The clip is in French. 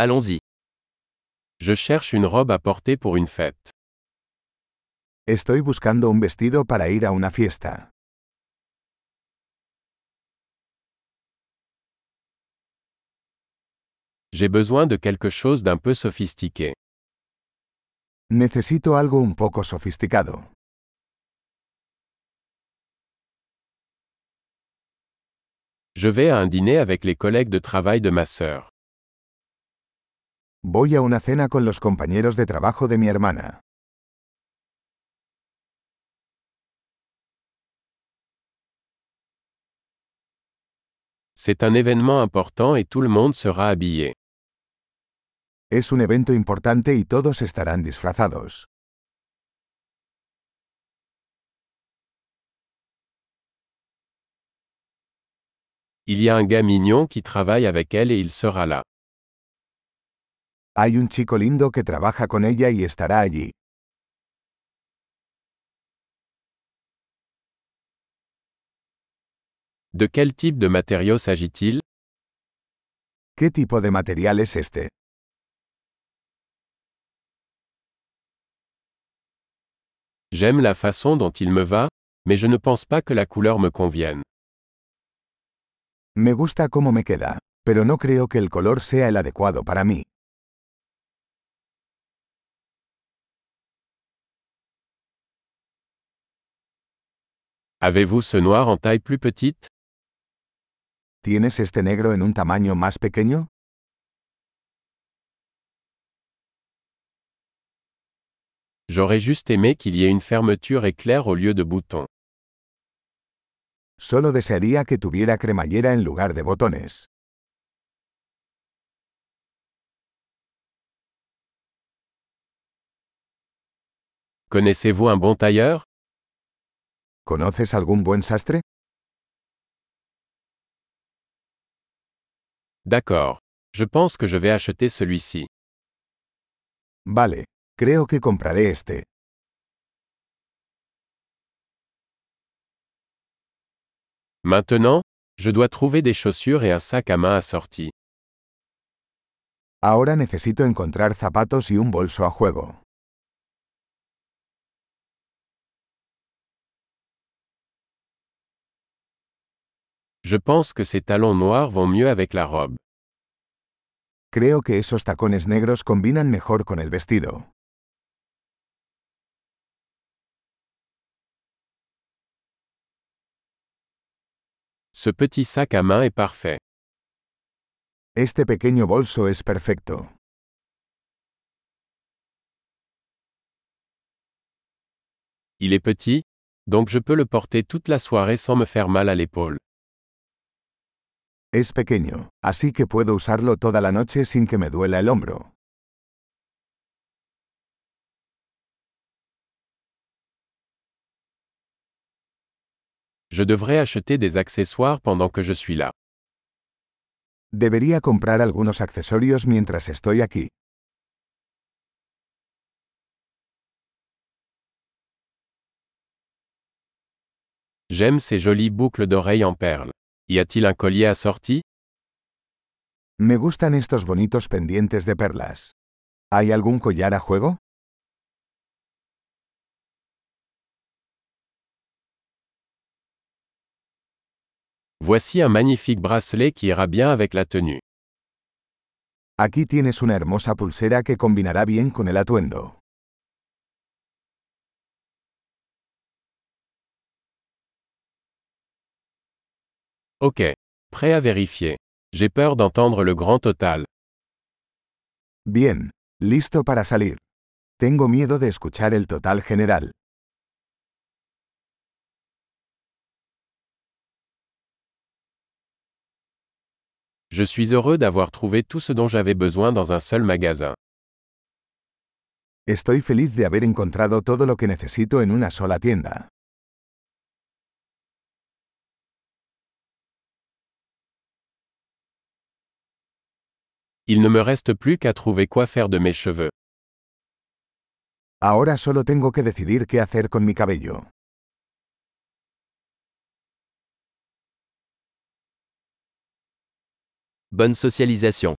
Allons-y. Je cherche une robe à porter pour une fête. Estoy buscando un vestido para ir a una fiesta. J'ai besoin de quelque chose d'un peu sophistiqué. Necesito algo un poco sofisticado. Je vais à un dîner avec les collègues de travail de ma sœur. Voy a una cena con los compañeros de trabajo de mi hermana. C'est un événement important et tout le monde sera habillé. Es un evento importante y todos estarán disfrazados. Il y a un gars mignon qui travaille avec elle et il sera là. Hay un chico lindo que trabaja con ella y estará allí. De quel type de matériau s'agit-il ¿Qué tipo de material es este? J'aime la façon dont il me va, mais je ne pense pas que la couleur me convienne. Me gusta cómo me queda, pero no creo que el color sea el adecuado para mí. Avez-vous ce noir en taille plus petite? ¿Tienes este negro en un tamaño más pequeño? J'aurais juste aimé qu'il y ait une fermeture éclair au lieu de boutons. Solo desearía que tuviera cremallera en lugar de botones. Connaissez-vous un bon tailleur? ¿Conoces algún buen sastre? D'accord. Je pense que je vais acheter celui-ci. Vale, creo que compraré este. Maintenant, je dois trouver des chaussures et un sac à main assorti. Ahora necesito encontrar zapatos y un bolso a juego. Je pense que ces talons noirs vont mieux avec la robe. Creo que esos tacones negros combinan mejor con el vestido. Ce petit sac à main est parfait. Este pequeño bolso es perfecto. Il est petit, donc je peux le porter toute la soirée sans me faire mal à l'épaule. Es pequeño, así que puedo usarlo toda la noche sin que me duela el hombro. Je devrais acheter des accessoires pendant que je suis là. Debería comprar algunos accesorios mientras estoy aquí. J'aime ces jolies boucles d'oreilles en perles. Y a-t-il un collier assorti Me gustan estos bonitos pendientes de perlas. ¿Hay algún collar a juego? Voici un magnifique bracelet qui ira bien avec la tenue. Aquí tienes una hermosa pulsera que combinará bien con el atuendo. Ok. Prêt à vérifier. J'ai peur d'entendre le grand total. Bien, listo para salir. Tengo miedo de escuchar el total general. Je suis heureux d'avoir trouvé tout ce dont j'avais besoin dans un seul magasin. Estoy feliz de haber encontrado todo lo que necesito en una sola tienda. Il ne me reste plus qu'à trouver quoi faire de mes cheveux. Ahora solo tengo que decidir qué hacer con mi cabello. Bonne socialisation.